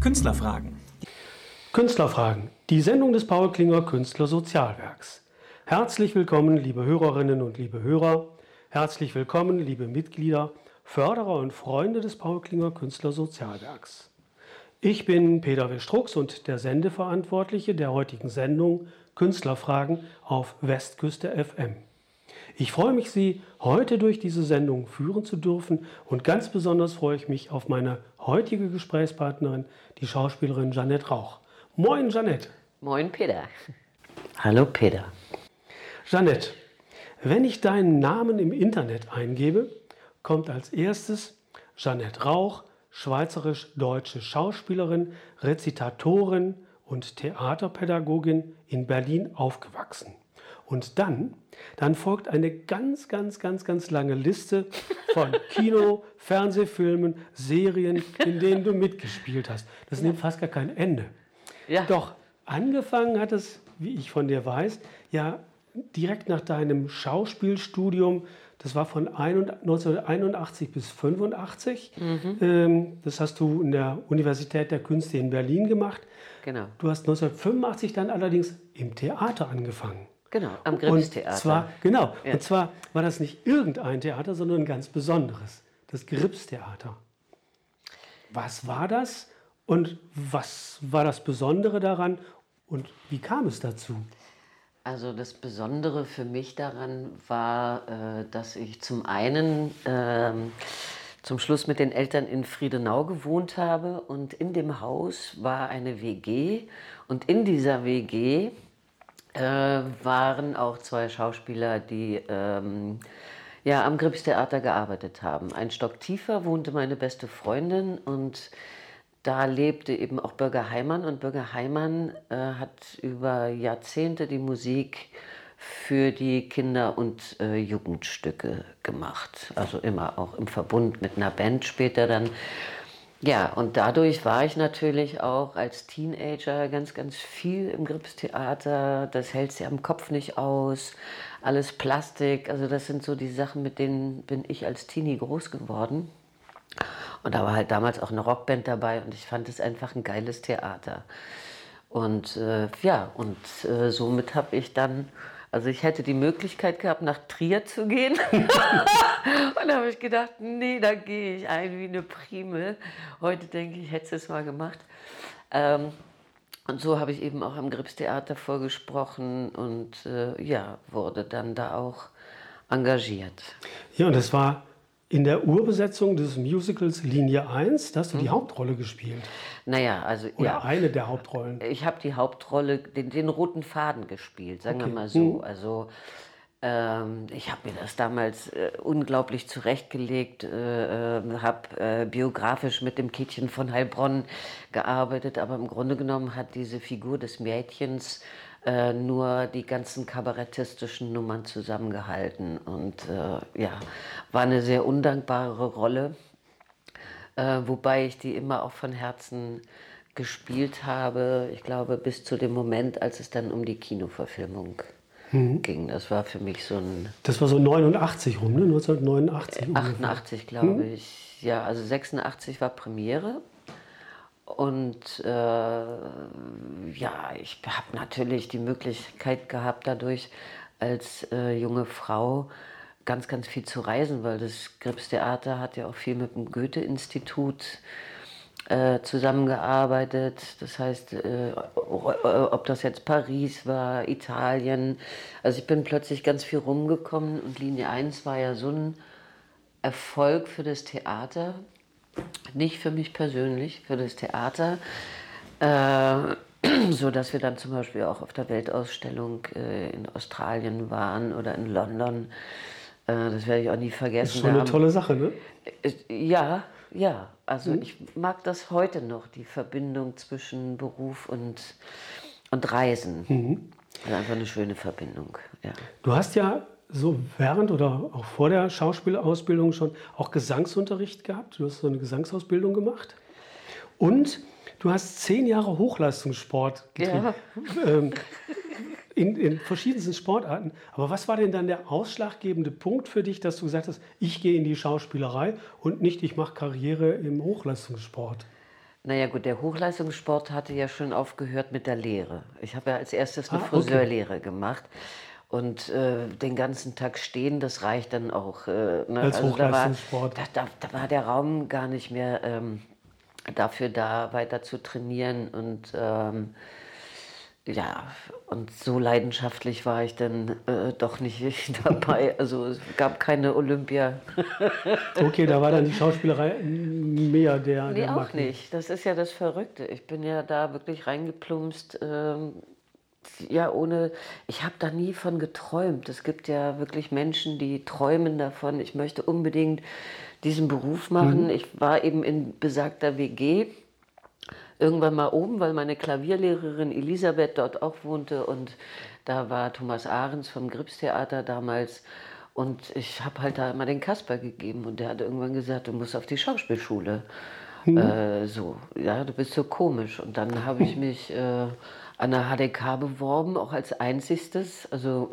Künstlerfragen. Künstlerfragen, die Sendung des Paul Klinger Künstler Sozialwerks. Herzlich willkommen, liebe Hörerinnen und liebe Hörer. Herzlich willkommen, liebe Mitglieder, Förderer und Freunde des Paul Klinger Künstler Sozialwerks. Ich bin Peter Westrux und der Sendeverantwortliche der heutigen Sendung Künstlerfragen auf Westküste FM. Ich freue mich, Sie heute durch diese Sendung führen zu dürfen und ganz besonders freue ich mich auf meine heutige Gesprächspartnerin, die Schauspielerin Janette Rauch. Moin, Janette. Moin, Peter. Hallo, Peter. Janette, wenn ich deinen Namen im Internet eingebe, kommt als erstes Janette Rauch, schweizerisch-deutsche Schauspielerin, Rezitatorin und Theaterpädagogin in Berlin aufgewachsen. Und dann, dann folgt eine ganz, ganz, ganz, ganz lange Liste von Kino, Fernsehfilmen, Serien, in denen du mitgespielt hast. Das nimmt fast gar kein Ende. Ja. Doch angefangen hat es, wie ich von dir weiß, ja direkt nach deinem Schauspielstudium. Das war von 1981 bis 85. Mhm. Ähm, das hast du in der Universität der Künste in Berlin gemacht. Genau. Du hast 1985 dann allerdings im Theater angefangen. Genau, am Gripstheater. Zwar, genau, ja. und zwar war das nicht irgendein Theater, sondern ein ganz besonderes, das Gripstheater. Was war das und was war das Besondere daran und wie kam es dazu? Also das Besondere für mich daran war, äh, dass ich zum einen ähm, zum Schluss mit den Eltern in Friedenau gewohnt habe und in dem Haus war eine WG und in dieser WG äh, waren auch zwei Schauspieler, die ähm, ja, am Gripstheater gearbeitet haben. Ein Stock tiefer wohnte meine beste Freundin und da lebte eben auch Bürger Heimann und Bürger Heimann äh, hat über Jahrzehnte die Musik für die Kinder- und äh, Jugendstücke gemacht. Also immer auch im Verbund mit einer Band später dann. Ja, und dadurch war ich natürlich auch als Teenager ganz, ganz viel im Gripstheater. Das hält sich am Kopf nicht aus. Alles Plastik. Also das sind so die Sachen, mit denen bin ich als Teenie groß geworden. Und da war halt damals auch eine Rockband dabei und ich fand es einfach ein geiles Theater. Und äh, ja, und äh, somit habe ich dann also ich hätte die Möglichkeit gehabt, nach Trier zu gehen. und da habe ich gedacht, nee, da gehe ich ein wie eine Primel. Heute denke ich, hätte es mal gemacht. Ähm, und so habe ich eben auch am Gripstheater vorgesprochen und äh, ja, wurde dann da auch engagiert. Ja, und das war in der Urbesetzung des Musicals Linie 1, da hast du die mhm. Hauptrolle gespielt. Naja, also. Oder ja, eine der Hauptrollen. Ich habe die Hauptrolle, den, den, roten Faden gespielt, sagen okay. wir mal so. Mhm. Also. Ähm, ich habe mir das damals äh, unglaublich zurechtgelegt, äh, äh, habe äh, biografisch mit dem Kittchen von Heilbronn gearbeitet, aber im Grunde genommen hat diese Figur des Mädchens äh, nur die ganzen kabarettistischen Nummern zusammengehalten. Und äh, ja, war eine sehr undankbare Rolle, äh, wobei ich die immer auch von Herzen gespielt habe. Ich glaube, bis zu dem Moment, als es dann um die Kinoverfilmung mhm. ging. Das war für mich so ein. Das war so 89 rum, ne? 1989. 88, glaube mhm. ich. Ja, also 86 war Premiere. Und äh, ja, ich habe natürlich die Möglichkeit gehabt, dadurch als äh, junge Frau ganz, ganz viel zu reisen, weil das Gripstheater hat ja auch viel mit dem Goethe-Institut äh, zusammengearbeitet. Das heißt, äh, ob das jetzt Paris war, Italien. Also ich bin plötzlich ganz viel rumgekommen und Linie 1 war ja so ein Erfolg für das Theater nicht für mich persönlich, für das Theater. Äh, so dass wir dann zum Beispiel auch auf der Weltausstellung äh, in Australien waren oder in London. Äh, das werde ich auch nie vergessen. Das ist schon eine tolle Sache, ne? Ja, ja. Also mhm. ich mag das heute noch, die Verbindung zwischen Beruf und, und Reisen. Mhm. Also einfach eine schöne Verbindung. Ja. Du hast ja so während oder auch vor der Schauspielausbildung schon auch Gesangsunterricht gehabt? Du hast so eine Gesangsausbildung gemacht. Und du hast zehn Jahre Hochleistungssport getrieben. Ja. Ähm, in, in, verschiedensten Sportarten. Aber was war denn dann der ausschlaggebende Punkt für dich, dass du gesagt hast, ich gehe in die Schauspielerei und nicht, ich mache Karriere im Hochleistungssport? Naja gut, der Hochleistungssport hatte ja schon aufgehört mit der Lehre. Ich habe ja als erstes eine Ah, okay. Friseurlehre gemacht. Und äh, den ganzen Tag stehen, das reicht dann auch. Äh, ne? Als da war, da, da, da war der Raum gar nicht mehr ähm, dafür da, weiter zu trainieren. Und ähm, ja, und so leidenschaftlich war ich dann äh, doch nicht dabei. Also es gab keine Olympia. Okay, da war dann die Schauspielerei mehr der. Nee, der auch Magnet. nicht. Das ist ja das Verrückte. Ich bin ja da wirklich reingeplumpst. Ähm, ja, ohne. Ich habe da nie von geträumt. Es gibt ja wirklich Menschen, die träumen davon. Ich möchte unbedingt diesen Beruf machen. Ich war eben in besagter WG irgendwann mal oben, weil meine Klavierlehrerin Elisabeth dort auch wohnte und da war Thomas Ahrens vom Gripstheater damals und ich habe halt da immer den Kasper gegeben und der hat irgendwann gesagt, du musst auf die Schauspielschule. Äh, so, ja, du bist so komisch. Und dann habe ich mich äh, an der HDK beworben, auch als einzigstes. Also,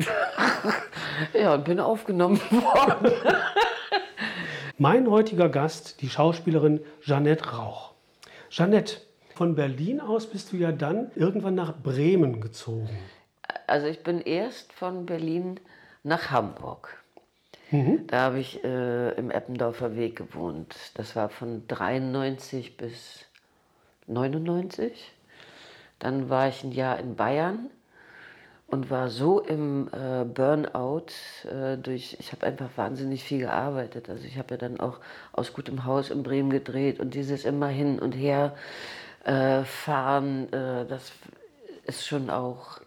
ja, und bin aufgenommen worden. Mein heutiger Gast, die Schauspielerin Jeanette Rauch. Jeanette, von Berlin aus bist du ja dann irgendwann nach Bremen gezogen. Also ich bin erst von Berlin nach Hamburg. Da habe ich äh, im Eppendorfer Weg gewohnt. Das war von 93 bis 99. Dann war ich ein Jahr in Bayern und war so im äh, Burnout äh, durch, ich habe einfach wahnsinnig viel gearbeitet. Also ich habe ja dann auch aus gutem Haus in Bremen gedreht und dieses immer hin und her äh, fahren, äh, das ist schon auch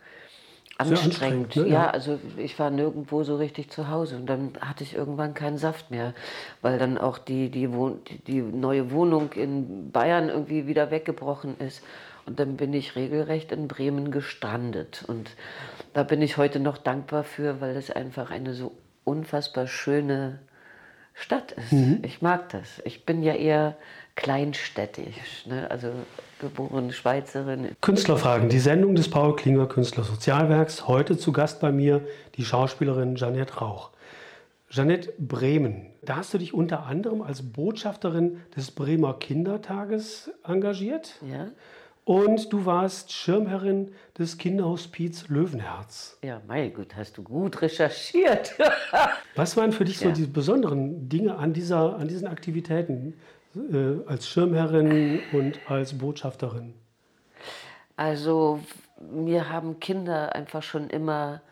anstrengend. anstrengend, ne? Ja, also ich war nirgendwo so richtig zu Hause und dann hatte ich irgendwann keinen Saft mehr, weil dann auch die, die, Wohn die neue Wohnung in Bayern irgendwie wieder weggebrochen ist. Und dann bin ich regelrecht in Bremen gestrandet. Und da bin ich heute noch dankbar für, weil es einfach eine so unfassbar schöne Stadt ist. Ich mag das. Ich bin ja eher kleinstädtisch, ne? also geborene Schweizerin. Künstlerfragen, die Sendung des Paul Klinger Künstlersozialwerks. Heute zu Gast bei mir die Schauspielerin Jeanette Rauch. Jeanette Bremen, da hast du dich unter anderem als Botschafterin des Bremer Kindertages engagiert Ja, und du warst Schirmherrin des Kinderhospiz Löwenherz. ja, mein Gott, hast du gut recherchiert. Was waren für dich so Ja. die besonderen Dinge an, dieser, an diesen Aktivitäten äh, als Schirmherrin und als Botschafterin? Also mir haben Kinder einfach schon immer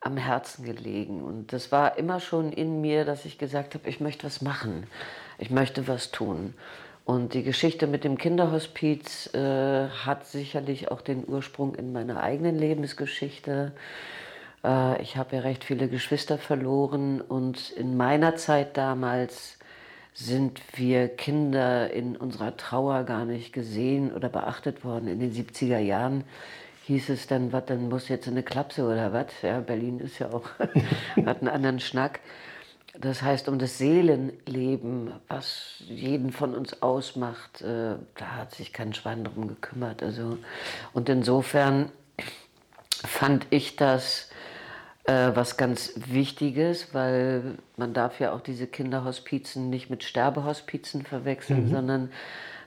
am Herzen gelegen. Und das war immer schon in mir, dass ich gesagt habe, ich möchte was machen. Ich möchte was tun. Und die Geschichte mit dem Kinderhospiz äh, hat sicherlich auch den Ursprung in meiner eigenen Lebensgeschichte. Äh, ich habe ja recht viele Geschwister verloren und in meiner Zeit damals sind wir Kinder in unserer Trauer gar nicht gesehen oder beachtet worden. In den 70er Jahren hieß es dann, was, dann muss jetzt eine Klapse oder was? Ja, Berlin ist ja auch, hat einen anderen Schnack. Das heißt, um das Seelenleben, was jeden von uns ausmacht, äh, da hat sich kein Schwein drum gekümmert. Also, und insofern fand ich das äh, was ganz Wichtiges, weil man darf ja auch diese Kinderhospizen nicht mit Sterbehospizen verwechseln, sondern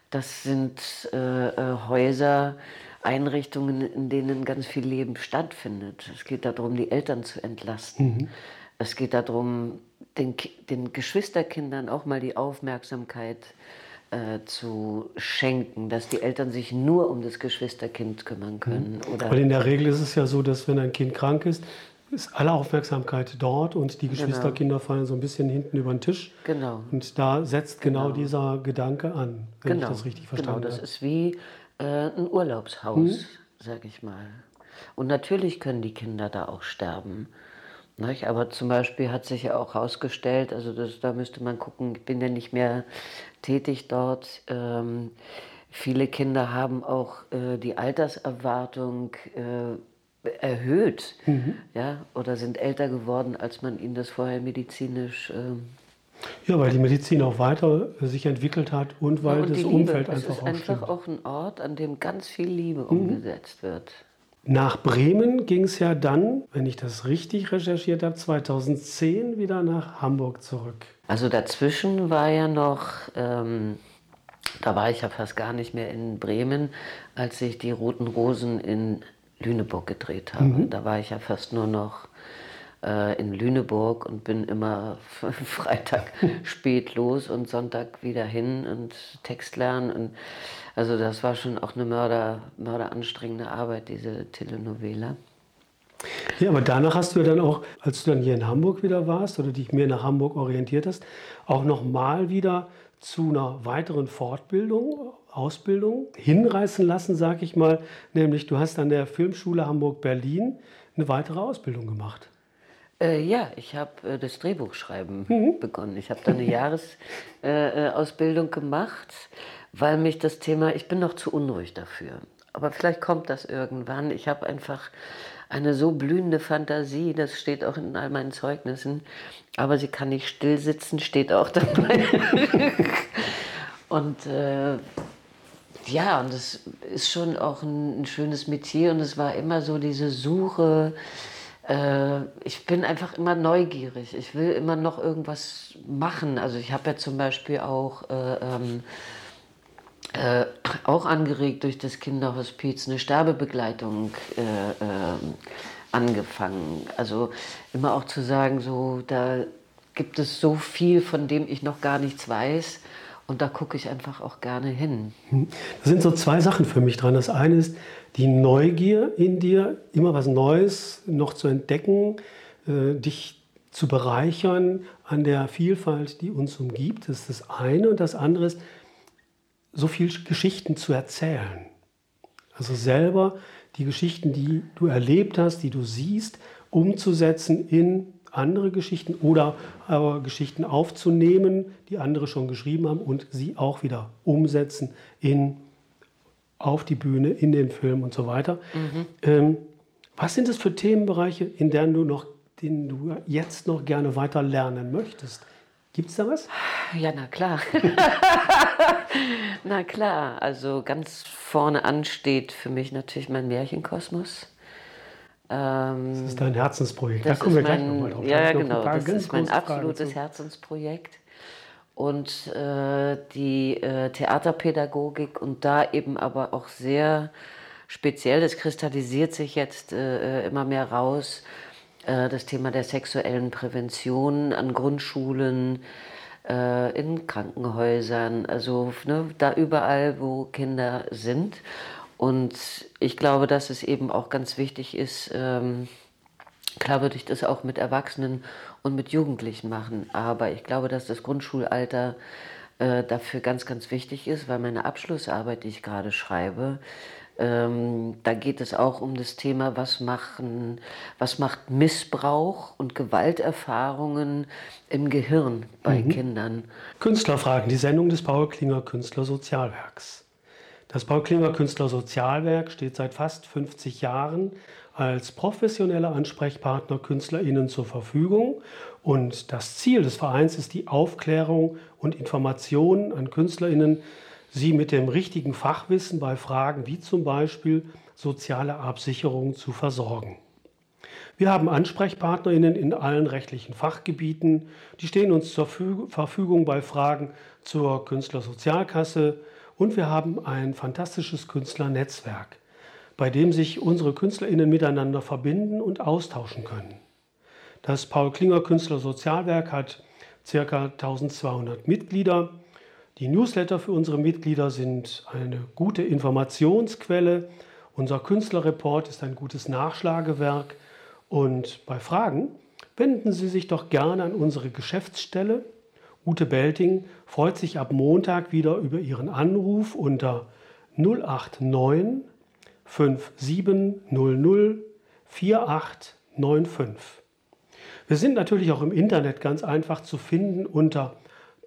das sind äh, äh, Häuser, Einrichtungen, in denen ganz viel Leben stattfindet. Es geht darum, die Eltern zu entlasten. Es geht darum, den, den Geschwisterkindern auch mal die Aufmerksamkeit äh, zu schenken, dass die Eltern sich nur um das Geschwisterkind kümmern können. Oder Weil in der Regel ist es ja so, dass wenn ein Kind krank ist, ist alle Aufmerksamkeit dort und die Geschwisterkinder fallen so ein bisschen hinten über den Tisch. Genau. Und da setzt genau, dieser Gedanke an, wenn genau, ich das richtig genau, verstanden das habe. ist wie äh, ein Urlaubshaus, sag ich mal. Und natürlich können die Kinder da auch sterben. Nicht? Aber zum Beispiel hat sich ja auch herausgestellt, also das, da müsste man gucken, ich bin ja nicht mehr tätig dort. Ähm, viele Kinder haben auch äh, die Alterserwartung äh, erhöht ja, oder sind älter geworden, als man ihnen das vorher medizinisch ähm, Ja, weil die Medizin auch weiter sich entwickelt hat und weil Ja, und das Umfeld Liebe. Es einfach ist auch einfach stimmt. auch ein Ort, an dem ganz viel Liebe Mhm. umgesetzt wird. Nach Bremen ging es ja dann, wenn ich das richtig recherchiert habe, 2010 wieder nach Hamburg zurück. Also dazwischen war ja noch ähm, Da war ich ja fast gar nicht mehr in Bremen, als ich die Roten Rosen in Lüneburg gedreht habe. Mhm. Da war ich ja fast nur noch äh, in Lüneburg und bin immer Freitag spät los und Sonntag wieder hin und Text lernen. Und also das war schon auch eine Mörder, mörderanstrengende Arbeit, diese Telenovela. Ja, aber danach hast du ja dann auch, als du dann hier in Hamburg wieder warst oder dich mehr nach Hamburg orientiert hast, auch nochmal wieder zu einer weiteren Fortbildung, Ausbildung hinreißen lassen, sage ich mal. Nämlich du hast an der Filmschule Hamburg-Berlin eine weitere Ausbildung gemacht. Äh, ja, ich habe äh, das Drehbuchschreiben mhm. begonnen. Ich habe da eine Jahresausbildung äh, äh gemacht, weil mich das Thema, ich bin noch zu unruhig dafür. Aber vielleicht kommt das irgendwann. Ich habe einfach eine so blühende Fantasie, das steht auch in all meinen Zeugnissen. Aber sie kann nicht still sitzen, steht auch dabei. und äh, ja, und das ist schon auch ein, ein, schönes Metier und es war immer so diese Suche. Äh, ich bin einfach immer neugierig. Ich will immer noch irgendwas machen. Also ich habe ja zum Beispiel auch äh, ähm, äh, auch angeregt durch das Kinderhospiz eine Sterbebegleitung äh, äh, angefangen. Also immer auch zu sagen, so da gibt es so viel, von dem ich noch gar nichts weiß. Und da gucke ich einfach auch gerne hin. Hm. Da sind so zwei Sachen für mich dran. Das eine ist die Neugier in dir, immer was Neues noch zu entdecken, äh, dich zu bereichern an der Vielfalt, die uns umgibt. Das ist das eine. Und das andere ist, so viel Geschichten zu erzählen. Also selber die Geschichten, die du erlebt hast, die du siehst, umzusetzen in andere Geschichten oder aber Geschichten aufzunehmen, die andere schon geschrieben haben und sie auch wieder umsetzen in, auf die Bühne, in den Film und so weiter. Mhm. Ähm, was sind das für Themenbereiche, in denen du noch, denen du jetzt noch gerne weiter lernen möchtest? Gibt es da was? Ja, na klar. na klar, also ganz vorne an steht für mich natürlich mein Märchenkosmos. Ähm, das ist dein Herzensprojekt. Da kommen wir mein, gleich nochmal drauf. Ja, ja genau. Das ist mein absolutes Herzensprojekt. Und äh, die äh, Theaterpädagogik und da eben aber auch sehr speziell, das kristallisiert sich jetzt äh, äh immer mehr raus, das Thema der sexuellen Prävention an Grundschulen, äh, in Krankenhäusern, also ne, da überall, wo Kinder sind. Und ich glaube, dass es eben auch ganz wichtig ist, ähm, klar würde ich das auch mit Erwachsenen und mit Jugendlichen machen, aber ich glaube, dass das Grundschulalter äh, dafür ganz, ganz wichtig ist, weil meine Abschlussarbeit, die ich gerade schreibe, ähm, da geht es auch um das Thema, was, machen, was macht Missbrauch und Gewalterfahrungen im Gehirn bei mhm. Kindern. Künstlerfragen, die Sendung des Paul Klinger Künstlersozialwerks. Das Paul Klinger Künstlersozialwerk steht seit fast 50 Jahren als professioneller Ansprechpartner KünstlerInnen zur Verfügung. Und das Ziel des Vereins ist die Aufklärung und Information an KünstlerInnen Sie mit dem richtigen Fachwissen bei Fragen wie zum Beispiel soziale Absicherung zu versorgen. Wir haben AnsprechpartnerInnen in allen rechtlichen Fachgebieten. Die stehen uns zur Verfügung bei Fragen zur Künstlersozialkasse und wir haben ein fantastisches Künstlernetzwerk, bei dem sich unsere KünstlerInnen miteinander verbinden und austauschen können. Das Paul Klinger Künstlersozialwerk hat ca. 1200 Mitglieder die Newsletter für unsere Mitglieder sind eine gute Informationsquelle. Unser Künstlerreport ist ein gutes Nachschlagewerk. Und bei Fragen wenden Sie sich doch gerne an unsere Geschäftsstelle. Ute Belting freut sich ab Montag wieder über Ihren Anruf unter 089 5700 4895. Wir sind natürlich auch im Internet ganz einfach zu finden unter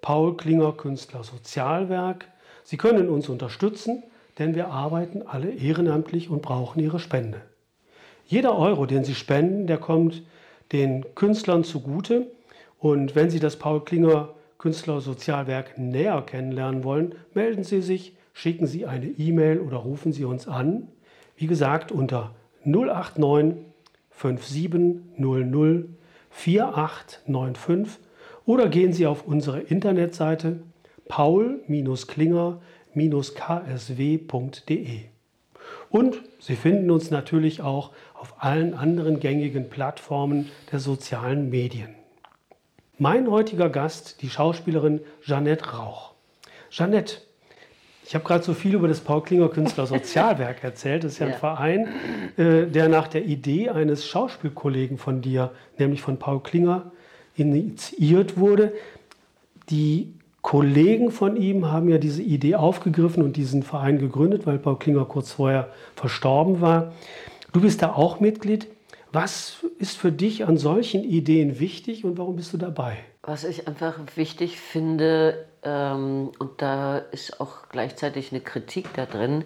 Paul Klinger Künstler Sozialwerk. Sie können uns unterstützen, denn wir arbeiten alle ehrenamtlich und brauchen Ihre Spende. Jeder Euro, den Sie spenden, der kommt den Künstlern zugute. Und wenn Sie das Paul Klinger Künstler Sozialwerk näher kennenlernen wollen, melden Sie sich, schicken Sie eine E-Mail oder rufen Sie uns an. Wie gesagt, unter 089 5700 4895 oder gehen Sie auf unsere Internetseite paul-klinger ksw.de. Und Sie finden uns natürlich auch auf allen anderen gängigen Plattformen der sozialen Medien. Mein heutiger Gast, die Schauspielerin Jeanette Rauch. Jeanette, ich habe gerade so viel über das Paul Klinger Künstler Sozialwerk erzählt. Das ist ja ein ja. Verein, äh, der nach der Idee eines Schauspielkollegen von dir, nämlich von Paul Klinger, initiiert wurde. Die Kollegen von ihm haben ja diese Idee aufgegriffen und diesen Verein gegründet, weil Paul Klinger kurz vorher verstorben war. Du bist da auch Mitglied. Was ist für dich an solchen Ideen wichtig und warum bist du dabei? Was ich einfach wichtig finde, ähm, und da ist auch gleichzeitig eine Kritik da drin,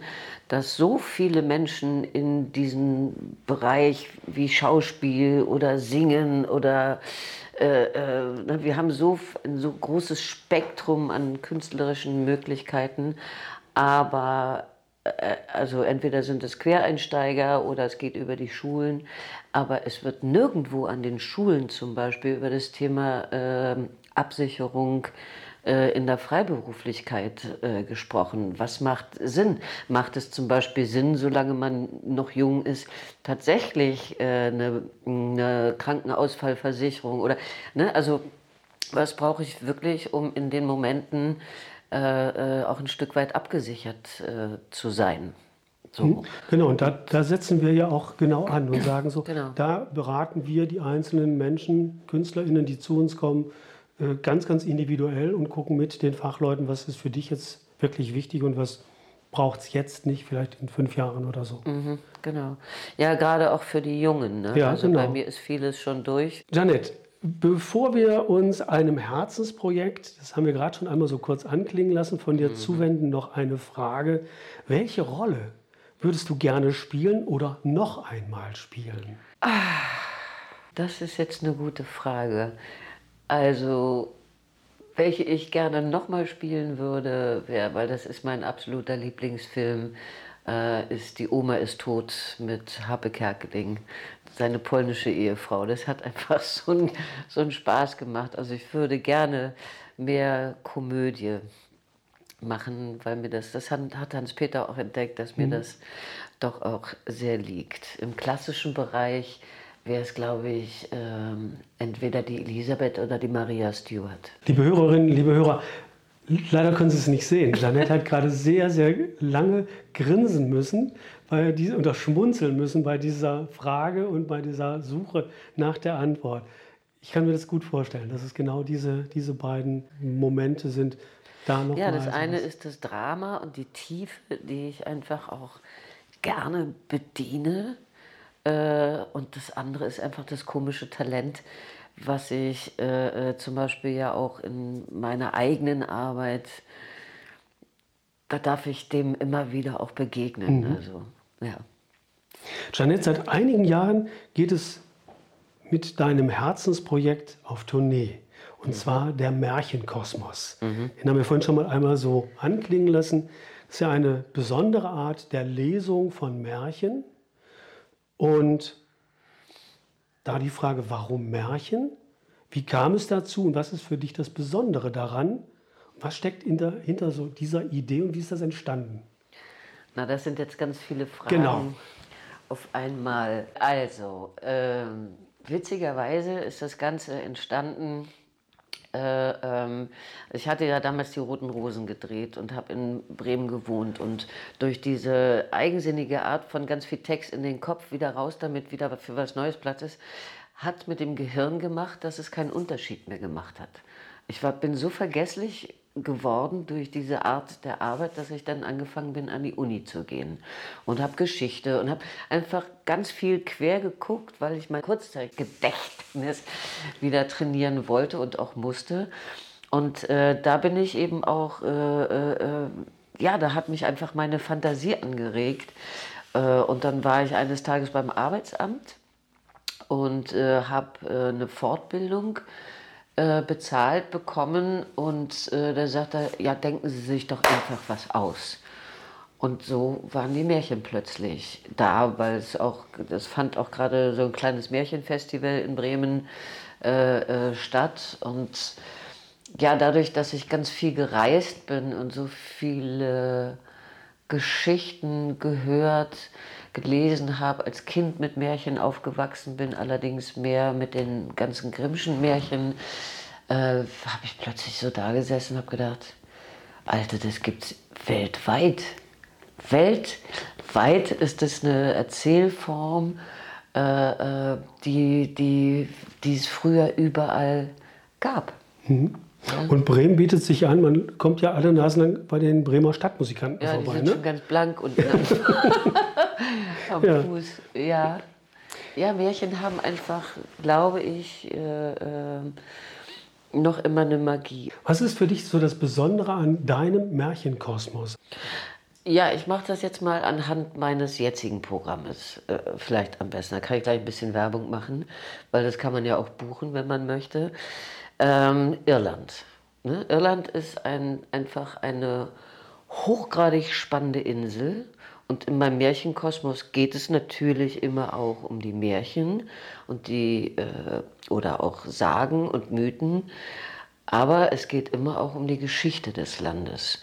dass so viele Menschen in diesem Bereich wie Schauspiel oder Singen oder äh, äh, wir haben so ein so großes Spektrum an künstlerischen Möglichkeiten, aber äh, also entweder sind es Quereinsteiger oder es geht über die Schulen, aber es wird nirgendwo an den Schulen zum Beispiel über das Thema äh, Absicherung in der Freiberuflichkeit äh, gesprochen. Was macht Sinn? Macht es zum Beispiel Sinn, solange man noch jung ist, tatsächlich äh, eine, eine, Krankenausfallversicherung oder, ne, also was brauche ich wirklich, um in den Momenten äh, äh, auch ein Stück weit abgesichert äh, zu sein? So. Hm, genau, und da, da, setzen wir ja auch genau an und sagen so, genau. da beraten wir die einzelnen Menschen, KünstlerInnen, die zu uns kommen, äh, ganz, ganz individuell und gucken mit den Fachleuten, was ist für dich jetzt wirklich wichtig und was braucht es jetzt nicht, vielleicht in fünf Jahren oder so. Mhm, genau. Ja, gerade auch für die Jungen. Ne? Ja, also genau. bei mir ist vieles schon durch. Janet, bevor wir uns einem Herzensprojekt, das haben wir gerade schon einmal so kurz anklingen lassen, von dir mhm. zuwenden, noch eine Frage. Welche Rolle würdest du gerne spielen oder noch einmal spielen? Ah, das ist jetzt eine gute Frage. Also, welche ich gerne nochmal spielen würde, wär, weil das ist mein absoluter Lieblingsfilm, äh, ist Die Oma ist tot mit Happe Kerkeling, seine polnische Ehefrau. Das hat einfach so einen so Spaß gemacht. Also ich würde gerne mehr Komödie machen, weil mir das, das hat, hat Hans-Peter auch entdeckt, dass mir mhm. das doch auch sehr liegt. Im klassischen Bereich wäre es, glaube ich, ähm, entweder die Elisabeth oder die Maria Stewart. Liebe Hörerinnen, liebe Hörer, leider können Sie es nicht sehen. Janette hat gerade sehr, sehr lange grinsen müssen bei diese, oder schmunzeln müssen bei dieser Frage und bei dieser Suche nach der Antwort. Ich kann mir das gut vorstellen, dass es genau diese, diese beiden Momente sind. Da noch ja, das eine ist das Drama und die Tiefe, die ich einfach auch gerne bediene und das andere ist einfach das komische Talent, was ich äh, äh, zum Beispiel ja auch in meiner eigenen Arbeit, da darf ich dem immer wieder auch begegnen. Mhm. Also, ja. Janette, seit einigen Jahren geht es mit deinem Herzensprojekt auf Tournee. Und mhm. zwar der Märchenkosmos. Mhm. Den haben wir vorhin schon mal einmal so anklingen lassen. Das ist ja eine besondere Art der Lesung von Märchen. Und da die Frage, warum Märchen? Wie kam es dazu und was ist für dich das Besondere daran? Was steckt hinter, so dieser Idee und wie ist das entstanden? Na, das sind jetzt ganz viele Fragen genau. auf einmal. Also, ähm, witzigerweise ist das Ganze entstanden äh, ähm, ich hatte ja damals die Roten Rosen gedreht und habe in Bremen gewohnt. Und durch diese eigensinnige Art von ganz viel Text in den Kopf, wieder raus damit, wieder für was Neues Platz ist, hat mit dem Gehirn gemacht, dass es keinen Unterschied mehr gemacht hat. Ich war, bin so vergesslich geworden durch diese Art der Arbeit, dass ich dann angefangen bin, an die Uni zu gehen und habe Geschichte und habe einfach ganz viel quer geguckt, weil ich mein Kurzzeitgedächtnis wieder trainieren wollte und auch musste. Und äh, da bin ich eben auch, äh, äh, ja, da hat mich einfach meine Fantasie angeregt. Äh, und dann war ich eines Tages beim Arbeitsamt und äh, habe äh, eine Fortbildung äh, bezahlt bekommen und äh, da sagt er, ja, denken Sie sich doch einfach was aus. Und so waren die Märchen plötzlich da, weil es auch, das fand auch gerade so ein kleines Märchenfestival in Bremen äh, äh statt. Und ja, dadurch, dass ich ganz viel gereist bin und so viele Geschichten gehört, gelesen habe, als Kind mit Märchen aufgewachsen bin, allerdings mehr mit den ganzen Grimmschen Märchen, äh, habe ich plötzlich so da gesessen und habe gedacht, Alter, das gibt's weltweit. Weltweit ist das eine Erzählform, äh, äh die, die, die es früher überall gab. Mhm. Und Bremen bietet sich an, man kommt ja alle Nasen lang bei den Bremer Stadtmusikanten ja, vorbei. Die sind ne? schon ganz blank und am ja. Fuß. Ja. ja, Märchen haben einfach, glaube ich, äh, äh, noch immer eine Magie. Was ist für dich so das Besondere an deinem Märchenkosmos? Ja, ich mache das jetzt mal anhand meines jetzigen Programmes. Äh, vielleicht am besten. Da kann ich gleich ein bisschen Werbung machen, weil das kann man ja auch buchen, wenn man möchte. Ähm, Irland. Ne? Irland ist ein, einfach eine hochgradig spannende Insel. Und in meinem Märchenkosmos geht es natürlich immer auch um die Märchen und die äh, oder auch Sagen und Mythen. Aber es geht immer auch um die Geschichte des Landes.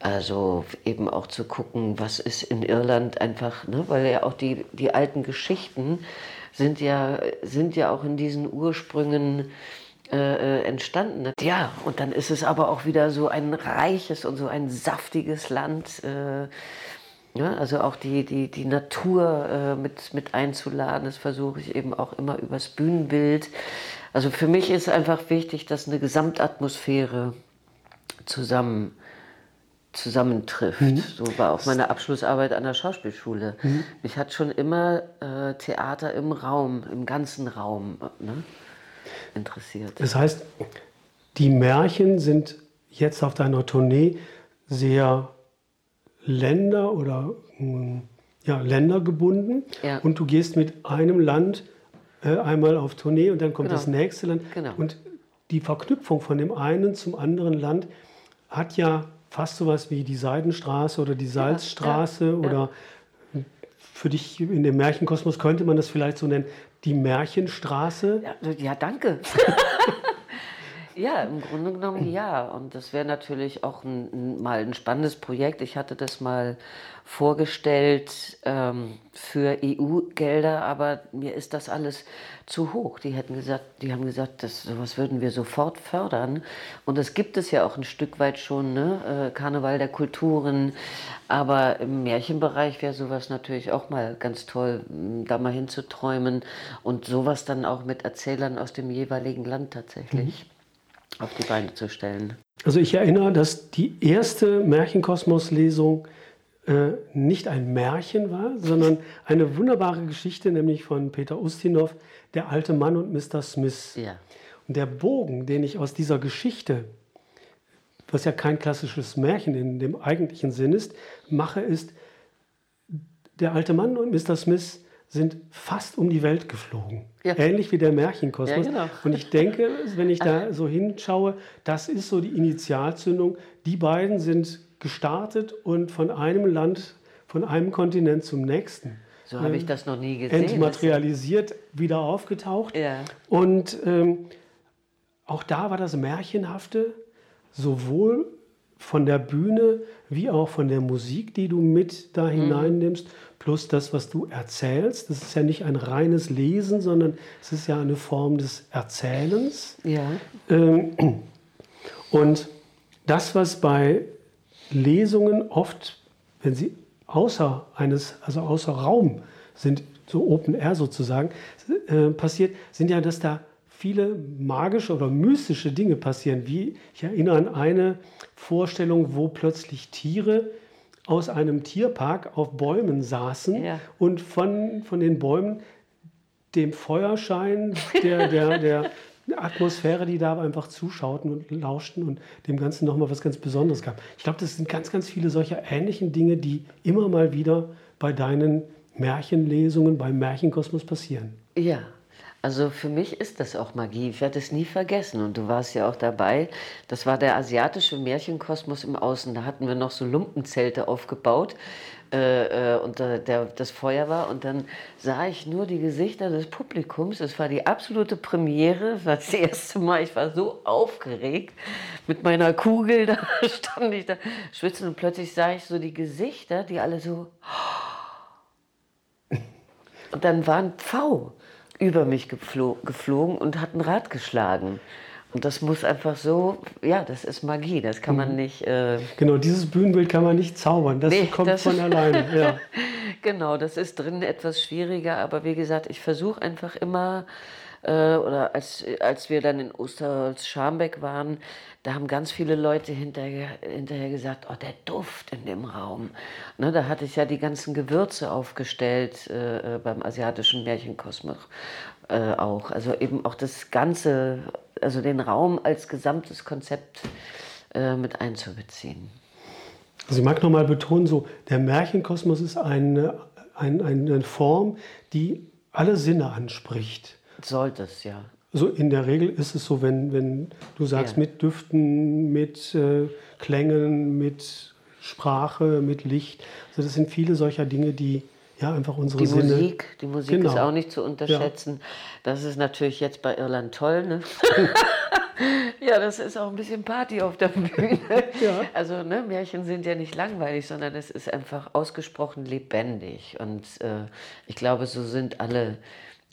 Also eben auch zu gucken, was ist in Irland einfach, ne? weil ja auch die, die alten Geschichten sind ja, sind ja auch in diesen Ursprüngen äh, äh, entstanden. Ja, und dann ist es aber auch wieder so ein reiches und so ein saftiges Land. Äh, ja, also auch die, die, die Natur äh, mit, mit einzuladen, das versuche ich eben auch immer übers Bühnenbild. Also für mich ist einfach wichtig, dass eine Gesamtatmosphäre zusammen zusammentrifft. Mhm. So war auch meine Abschlussarbeit an der Schauspielschule. Mhm. Mich hat schon immer äh, Theater im Raum, im ganzen Raum. Ne? Interessiert. Das heißt, die Märchen sind jetzt auf deiner Tournee sehr Länder oder hm, ja, ländergebunden ja. und du gehst mit einem Land äh, einmal auf Tournee und dann kommt genau. das nächste Land. Genau. Und die Verknüpfung von dem einen zum anderen Land hat ja fast so was wie die Seidenstraße oder die Salzstraße ja, ja, oder für dich in dem Märchenkosmos könnte man das vielleicht so nennen, die Märchenstraße? Ja, ja danke. ja, im Grunde genommen ja. Und das wäre natürlich auch ein, mal ein spannendes Projekt. Ich hatte das mal vorgestellt ähm, für EU-Gelder, aber mir ist das alles zu hoch. Die hätten gesagt, die haben gesagt, das, sowas würden wir sofort fördern. Und das gibt es ja auch ein Stück weit schon, ne? Äh, Karneval der Kulturen. Aber im Märchenbereich wäre sowas natürlich auch mal ganz toll, da mal hinzuträumen und sowas dann auch mit Erzählern aus dem jeweiligen Land tatsächlich mhm. Auf die Beine zu stellen. Also ich erinnere, dass die erste Märchenkosmos-Lesung äh, nicht ein Märchen war, sondern eine wunderbare Geschichte, nämlich von Peter Ustinov, Der alte Mann und Mr. Smith. Ja. Und der Bogen, den ich aus dieser Geschichte, was ja kein klassisches Märchen in dem eigentlichen Sinn ist, mache, ist, der alte Mann und Mr. Smith sind fast um die Welt geflogen. Ja. Ähnlich wie der Märchenkosmos. Ja, genau. Und ich denke, wenn ich da so hinschaue, das ist so die Initialzündung. Die beiden sind gestartet und von einem Land, von einem Kontinent zum nächsten. So habe ich das noch nie gesehen. Entmaterialisiert, wieder aufgetaucht. Ja. Und ähm, auch da war das Märchenhafte sowohl von der Bühne wie auch von der Musik, die du mit da mhm. hineinnimmst, plus das, was du erzählst. Das ist ja nicht ein reines Lesen, sondern es ist ja eine Form des Erzählens. Ja. Ähm, und das, was bei Lesungen oft, wenn sie außer eines, also außer Raum sind, so Open Air sozusagen, äh, passiert, sind ja, dass da viele magische oder mystische Dinge passieren. Wie ich erinnere an eine Vorstellung, wo plötzlich Tiere aus einem Tierpark auf Bäumen saßen ja. und von, von den Bäumen dem Feuerschein der, der, der, Atmosphäre, die da einfach zuschauten und lauschten und dem Ganzen nochmal was ganz Besonderes gab. Ich glaube, das sind ganz, ganz viele solcher ähnlichen Dinge, die immer mal wieder bei deinen Märchenlesungen, beim Märchenkosmos passieren. Ja, Also für mich ist das auch Magie. Ich werde es nie vergessen. Und du warst ja auch dabei. Das war der asiatische Märchenkosmos im Außen. Da hatten wir noch so Lumpenzelte aufgebaut äh, äh, und äh, der, das Feuer war. Und dann sah ich nur die Gesichter des Publikums. Es war die absolute Premiere. Das war das erste Mal. Ich war so aufgeregt mit meiner Kugel. Da stand ich da schwitzen und plötzlich sah ich so die Gesichter, die alle so. Und dann war ein Pfau über mich geflo geflogen und hat ein Rad geschlagen. Und das muss einfach so, ja, das ist Magie, das kann man mhm. nicht. Äh genau, dieses Bühnenbild kann man nicht zaubern, das nee, kommt das von alleine. Ja. genau, das ist drin etwas schwieriger, aber wie gesagt, ich versuche einfach immer, äh, oder als, als wir dann in Osterholz-Scharmbeck waren, da haben ganz viele Leute hinterher, hinterher gesagt, oh, der Duft in dem Raum. Ne, da hatte ich ja die ganzen Gewürze aufgestellt äh, äh beim asiatischen Märchenkosmos äh, auch. Also eben auch das Ganze, also den Raum als gesamtes Konzept äh, mit einzubeziehen. Also ich mag nochmal betonen, so, der Märchenkosmos ist eine, eine, eine Form, die alle Sinne anspricht. Sollte es, ja. So in der Regel ist es so, wenn, wenn du sagst, ja. mit Düften, mit äh, Klängen, mit Sprache, mit Licht. Also das sind viele solcher Dinge, die ja, einfach unsere die Sinne. Musik, die Musik genau. ist auch nicht zu unterschätzen. Ja. Das ist natürlich jetzt bei Irland toll. Ne? ja, das ist auch ein bisschen Party auf der Bühne. Ja. Also ne, Märchen sind ja nicht langweilig, sondern es ist einfach ausgesprochen lebendig. Und äh, ich glaube, so sind alle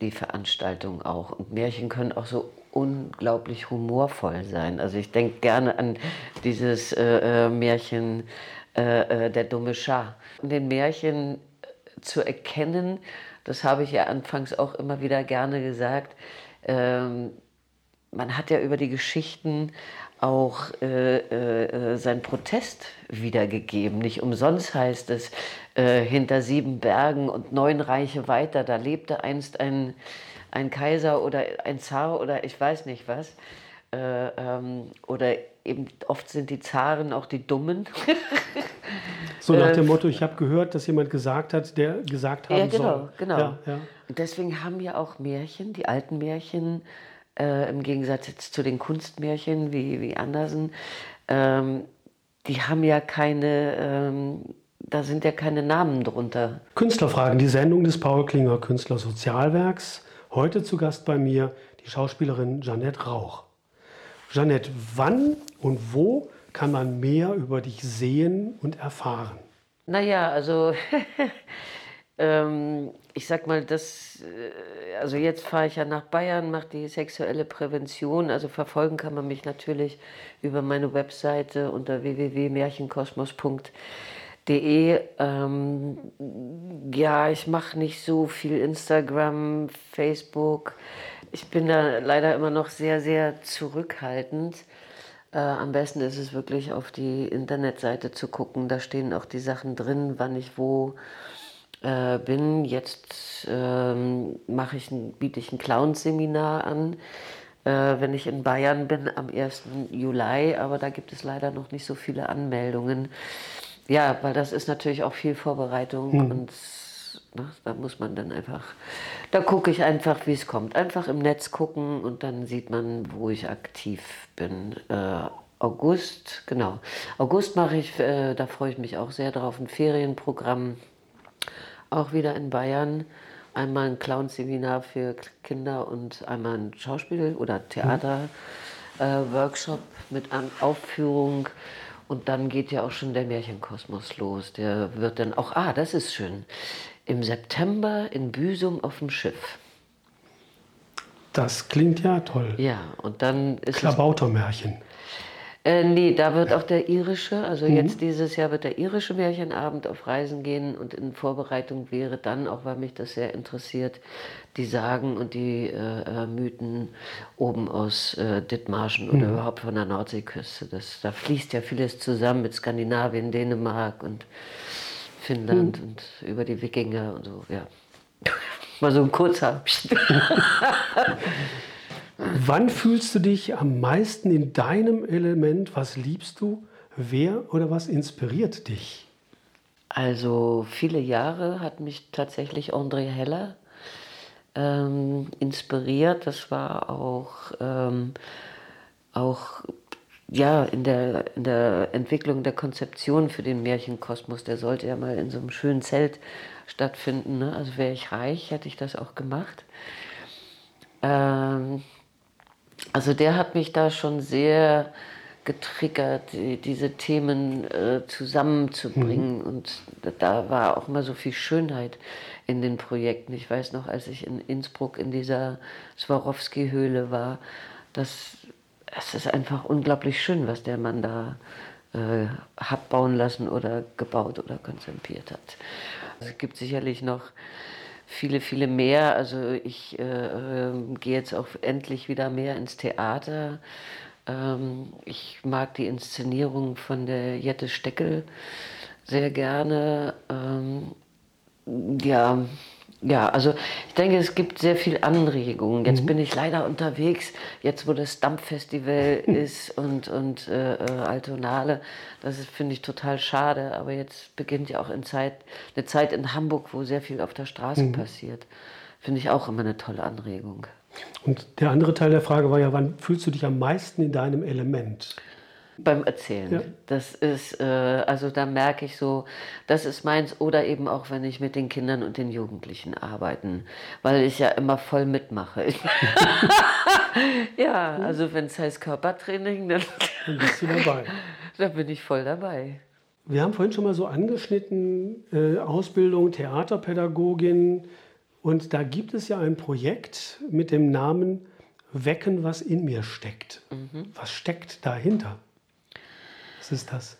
die Veranstaltungen auch. Und Märchen können auch so unglaublich humorvoll sein. Also ich denke gerne an dieses äh, äh Märchen äh, äh, Der dumme Schar. In den Märchen zu erkennen, das habe ich ja anfangs auch immer wieder gerne gesagt, ähm, man hat ja über die Geschichten auch äh, äh, seinen Protest wiedergegeben. Nicht umsonst heißt es, äh, hinter sieben Bergen und neun Reiche weiter, da lebte einst ein, ein Kaiser oder ein Zar oder ich weiß nicht was. Äh, ähm, oder eben oft sind die Zaren auch die Dummen. so nach dem ähm, Motto, ich habe gehört, dass jemand gesagt hat, der gesagt haben ja, genau, soll. Genau, ja, ja. Und deswegen haben ja auch Märchen, die alten Märchen, äh, im Gegensatz jetzt zu den Kunstmärchen wie, wie Andersen, ähm, die haben ja keine, ähm, da sind ja keine Namen drunter. Künstlerfragen, die Sendung des Paul Klinger Künstlersozialwerks. Heute zu Gast bei mir die Schauspielerin Janette Rauch. Janette, wann und wo kann man mehr über dich sehen und erfahren? Naja, also ähm, ich sag mal, das, äh, also jetzt fahre ich ja nach Bayern, mache die sexuelle Prävention. Also verfolgen kann man mich natürlich über meine Webseite unter www.märchenkosmos.de. Ähm, ja, ich mache nicht so viel Instagram, Facebook. Ich bin da leider immer noch sehr, sehr zurückhaltend. Äh, am besten ist es wirklich auf die Internetseite zu gucken. Da stehen auch die Sachen drin, wann ich wo äh, bin. Jetzt ähm, mache ich ein, biete ich ein Clown-Seminar an, äh, wenn ich in Bayern bin am 1. Juli, aber da gibt es leider noch nicht so viele Anmeldungen. Ja, weil das ist natürlich auch viel Vorbereitung hm. und na, da muss man dann einfach, da gucke ich einfach, wie es kommt. Einfach im Netz gucken und dann sieht man, wo ich aktiv bin. Äh, August, genau. August mache ich, äh, da freue ich mich auch sehr drauf, ein Ferienprogramm auch wieder in Bayern. Einmal ein Clown-Seminar für Kinder und einmal ein Schauspiel- oder Theater-Workshop äh, mit An Aufführung. Und dann geht ja auch schon der Märchenkosmos los. Der wird dann auch, ah, das ist schön, im September in Büsum auf dem Schiff. Das klingt ja toll. Ja, und dann ist Klabautermärchen. Äh, nee, da wird auch der irische, also mhm. jetzt dieses Jahr wird der irische Märchenabend auf Reisen gehen und in Vorbereitung wäre dann, auch weil mich das sehr interessiert, die Sagen und die äh, äh Mythen oben aus äh, Dithmarschen mhm. oder überhaupt von der Nordseeküste. Das, da fließt ja vieles zusammen mit Skandinavien, Dänemark und Finnland mhm. und über die Wikinger und so, ja. Mal so ein kurzer. Wann fühlst du dich am meisten in deinem Element? Was liebst du? Wer oder was inspiriert dich? Also viele Jahre hat mich tatsächlich André Heller ähm, inspiriert. Das war auch, ähm, auch ja, in, der, in der Entwicklung der Konzeption für den Märchenkosmos. Der sollte ja mal in so einem schönen Zelt stattfinden. Ne? Also wäre ich reich, hätte ich das auch gemacht. Ähm, also der hat mich da schon sehr getriggert, die, diese Themen äh, zusammenzubringen. Mhm. Und da war auch immer so viel Schönheit in den Projekten. Ich weiß noch, als ich in Innsbruck in dieser Swarovski-Höhle war, das, es ist einfach unglaublich schön, was der Mann da äh, hat bauen lassen oder gebaut oder konzipiert hat. Es gibt sicherlich noch viele, viele mehr. Also ich äh, äh, gehe jetzt auch endlich wieder mehr ins Theater. Ähm, ich mag die Inszenierung von der Jette Steckel sehr gerne. Ähm, ja, ja, also ich denke, es gibt sehr viel Anregungen. Jetzt mhm. bin ich leider unterwegs, jetzt wo das Dampffestival ist und, und äh, äh, Altonale. Das finde ich total schade. Aber jetzt beginnt ja auch in Zeit, eine Zeit in Hamburg, wo sehr viel auf der Straße mhm. passiert. Finde ich auch immer eine tolle Anregung. Und der andere Teil der Frage war ja, wann fühlst du dich am meisten in deinem Element? Beim Erzählen. Ja. Das ist, äh, also da merke ich so, das ist meins. Oder eben auch, wenn ich mit den Kindern und den Jugendlichen arbeiten, weil ich ja immer voll mitmache. ja, also wenn es heißt Körpertraining, dann, dann bist du dabei. da bin ich voll dabei. Wir haben vorhin schon mal so angeschnitten, äh, Ausbildung, Theaterpädagogin. Und da gibt es ja ein Projekt mit dem Namen Wecken, was in mir steckt. Mhm. Was steckt dahinter? Was ist das?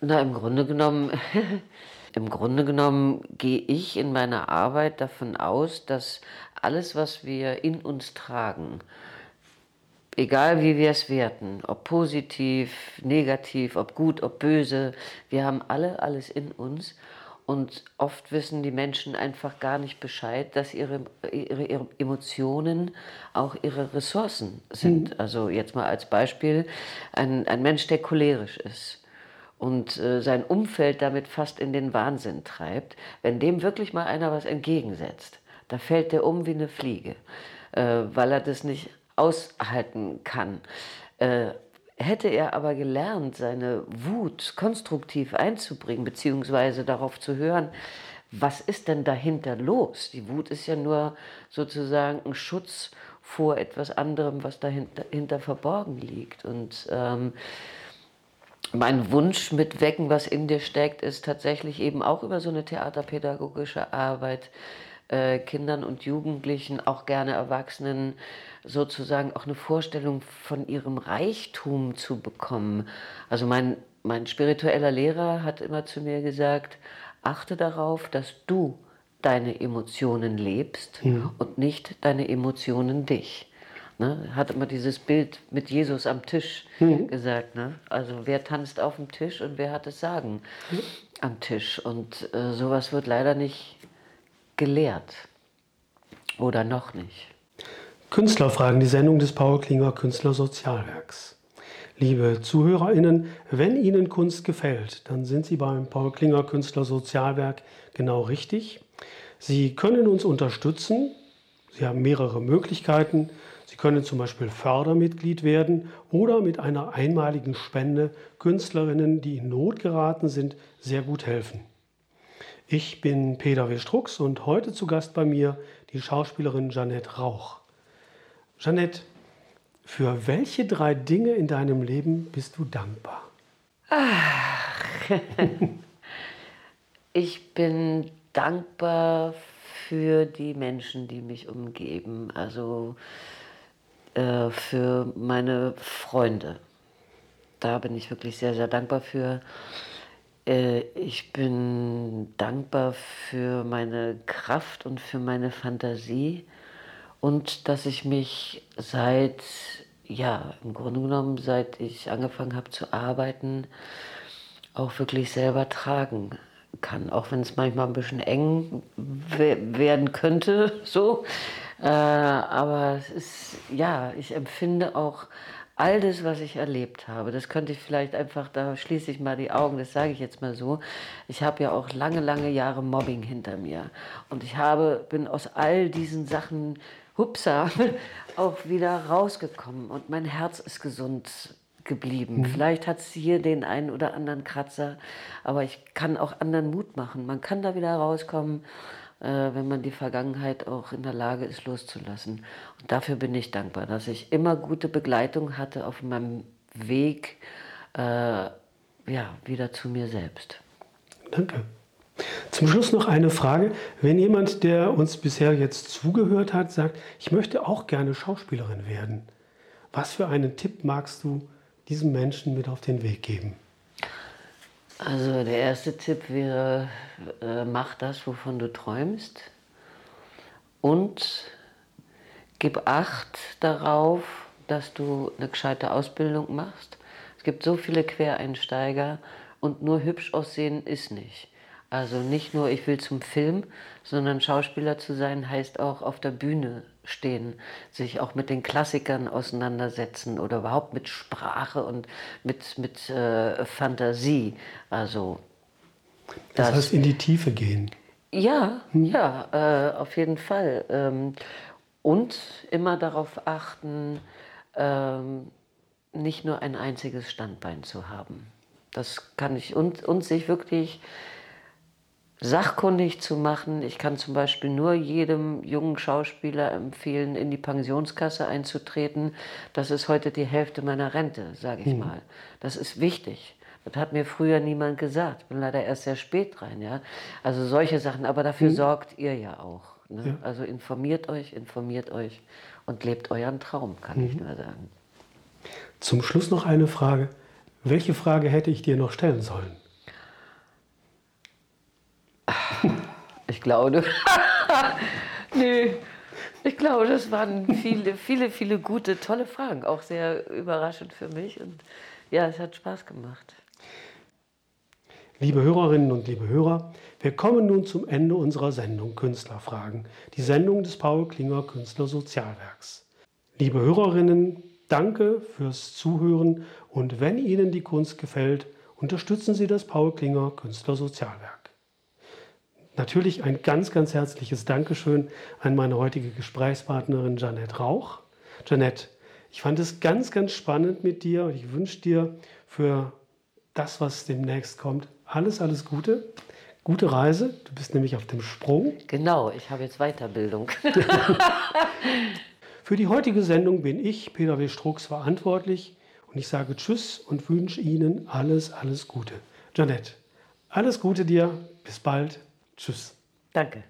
Na, im Grunde genommen, im Grunde genommen gehe ich in meiner Arbeit davon aus, dass alles, was wir in uns tragen, egal wie wir es werten, ob positiv, negativ, ob gut, ob böse, wir haben alle alles in uns. Und oft wissen die Menschen einfach gar nicht Bescheid, dass ihre, ihre, ihre Emotionen auch ihre Ressourcen sind. Mhm. Also jetzt mal als Beispiel, ein, ein Mensch, der cholerisch ist und äh, sein Umfeld damit fast in den Wahnsinn treibt, wenn dem wirklich mal einer was entgegensetzt, da fällt der um wie eine Fliege, äh, weil er das nicht aushalten kann. Äh, hätte er aber gelernt, seine Wut konstruktiv einzubringen, beziehungsweise darauf zu hören, was ist denn dahinter los? Die Wut ist ja nur sozusagen ein Schutz vor etwas anderem, was dahinter, verborgen liegt. Und ähm, mein Wunsch mit Wecken, was in dir steckt, ist tatsächlich eben auch über so eine theaterpädagogische Arbeit äh, Kindern und Jugendlichen, auch gerne Erwachsenen, sozusagen auch eine Vorstellung von ihrem Reichtum zu bekommen. Also mein, mein spiritueller Lehrer hat immer zu mir gesagt, achte darauf, dass du deine Emotionen lebst ja. und nicht deine Emotionen dich. Ne? Hat immer dieses Bild mit Jesus am Tisch mhm. gesagt. Ne? Also wer tanzt auf dem Tisch und wer hat das Sagen mhm. am Tisch. Und äh, sowas wird leider nicht gelehrt. Oder noch nicht. Künstlerfragen, die Sendung des Paul Klinger Künstlersozialwerks. Liebe ZuhörerInnen, wenn Ihnen Kunst gefällt, dann sind Sie beim Paul Klinger Künstlersozialwerk genau richtig. Sie können uns unterstützen. Sie haben mehrere Möglichkeiten. Sie können zum Beispiel Fördermitglied werden oder mit einer einmaligen Spende Künstlerinnen, die in Not geraten sind, sehr gut helfen. Ich bin Peter W. Strux und heute zu Gast bei mir die Schauspielerin Jeanette Rauch. Jeanette, für welche drei Dinge in deinem Leben bist du dankbar? Ach, ich bin dankbar für die Menschen, die mich umgeben. Also äh, für meine Freunde. Da bin ich wirklich sehr, sehr dankbar für. Äh, ich bin dankbar für meine Kraft und für meine Fantasie und dass ich mich seit, ja, im Grunde genommen, seit ich angefangen habe zu arbeiten, auch wirklich selber tragen kann, auch wenn es manchmal ein bisschen eng werden könnte, so. Äh, aber es ist, ja, ich empfinde auch all das, was ich erlebt habe, das könnte ich vielleicht einfach, da schließe ich mal die Augen, das sage ich jetzt mal so. Ich habe ja auch lange, lange Jahre Mobbing hinter mir. Und ich habe, bin aus all diesen Sachen, hupsa, auch wieder rausgekommen. Und mein Herz ist gesund geblieben. Mhm. Vielleicht hat es hier den einen oder anderen Kratzer, aber ich kann auch anderen Mut machen. Man kann da wieder rauskommen wenn man die Vergangenheit auch in der Lage ist loszulassen. Und dafür bin ich dankbar, dass ich immer gute Begleitung hatte auf meinem Weg äh, ja, wieder zu mir selbst. Danke. Zum Schluss noch eine Frage. Wenn jemand, der uns bisher jetzt zugehört hat, sagt, ich möchte auch gerne Schauspielerin werden, was für einen Tipp magst du diesem Menschen mit auf den Weg geben? Also der erste Tipp wäre, äh, mach das, wovon du träumst und gib Acht darauf, dass du eine gescheite Ausbildung machst. Es gibt so viele Quereinsteiger und nur hübsch aussehen ist nicht. Also nicht nur, ich will zum Film, sondern Schauspieler zu sein heißt auch auf der Bühne stehen, sich auch mit den Klassikern auseinandersetzen oder überhaupt mit Sprache und mit, mit äh, Fantasie. Also das, das, heißt in die Tiefe gehen. Ja, hm. ja, äh, auf jeden Fall. Ähm, und immer darauf achten, ähm, nicht nur ein einziges Standbein zu haben. Das kann ich und, und sich wirklich sachkundig zu machen. Ich kann zum Beispiel nur jedem jungen Schauspieler empfehlen, in die Pensionskasse einzutreten. Das ist heute die Hälfte meiner Rente, sage ich mhm. mal. Das ist wichtig. Das hat mir früher niemand gesagt. Ich bin leider erst sehr spät rein. Ja? Also solche Sachen. Aber dafür mhm. sorgt ihr ja auch. Ne? Ja. Also informiert euch, informiert euch und lebt euren Traum, kann mhm. ich nur sagen. Zum Schluss noch eine Frage. Welche Frage hätte ich dir noch stellen sollen? Ich glaube, nee, ich glaube, das waren viele, viele, viele gute, tolle Fragen. Auch sehr überraschend für mich. Und ja, es hat Spaß gemacht. Liebe Hörerinnen und liebe Hörer, wir kommen nun zum Ende unserer Sendung Künstlerfragen, die Sendung des Paul Klinger Künstler Sozialwerks. Liebe Hörerinnen, danke fürs Zuhören und wenn Ihnen die Kunst gefällt, unterstützen Sie das Paul Klinger Künstler Sozialwerk. Natürlich ein ganz, ganz herzliches Dankeschön an meine heutige Gesprächspartnerin Janette Rauch. Janette, ich fand es ganz, ganz spannend mit dir und ich wünsche dir für das, was demnächst kommt, alles, alles Gute. Gute Reise. Du bist nämlich auf dem Sprung. Genau, ich habe jetzt Weiterbildung. für die heutige Sendung bin ich, Peter W. Strux, verantwortlich und ich sage Tschüss und wünsche Ihnen alles, alles Gute. Janette, alles Gute dir. Bis bald. Tschüss. Danke.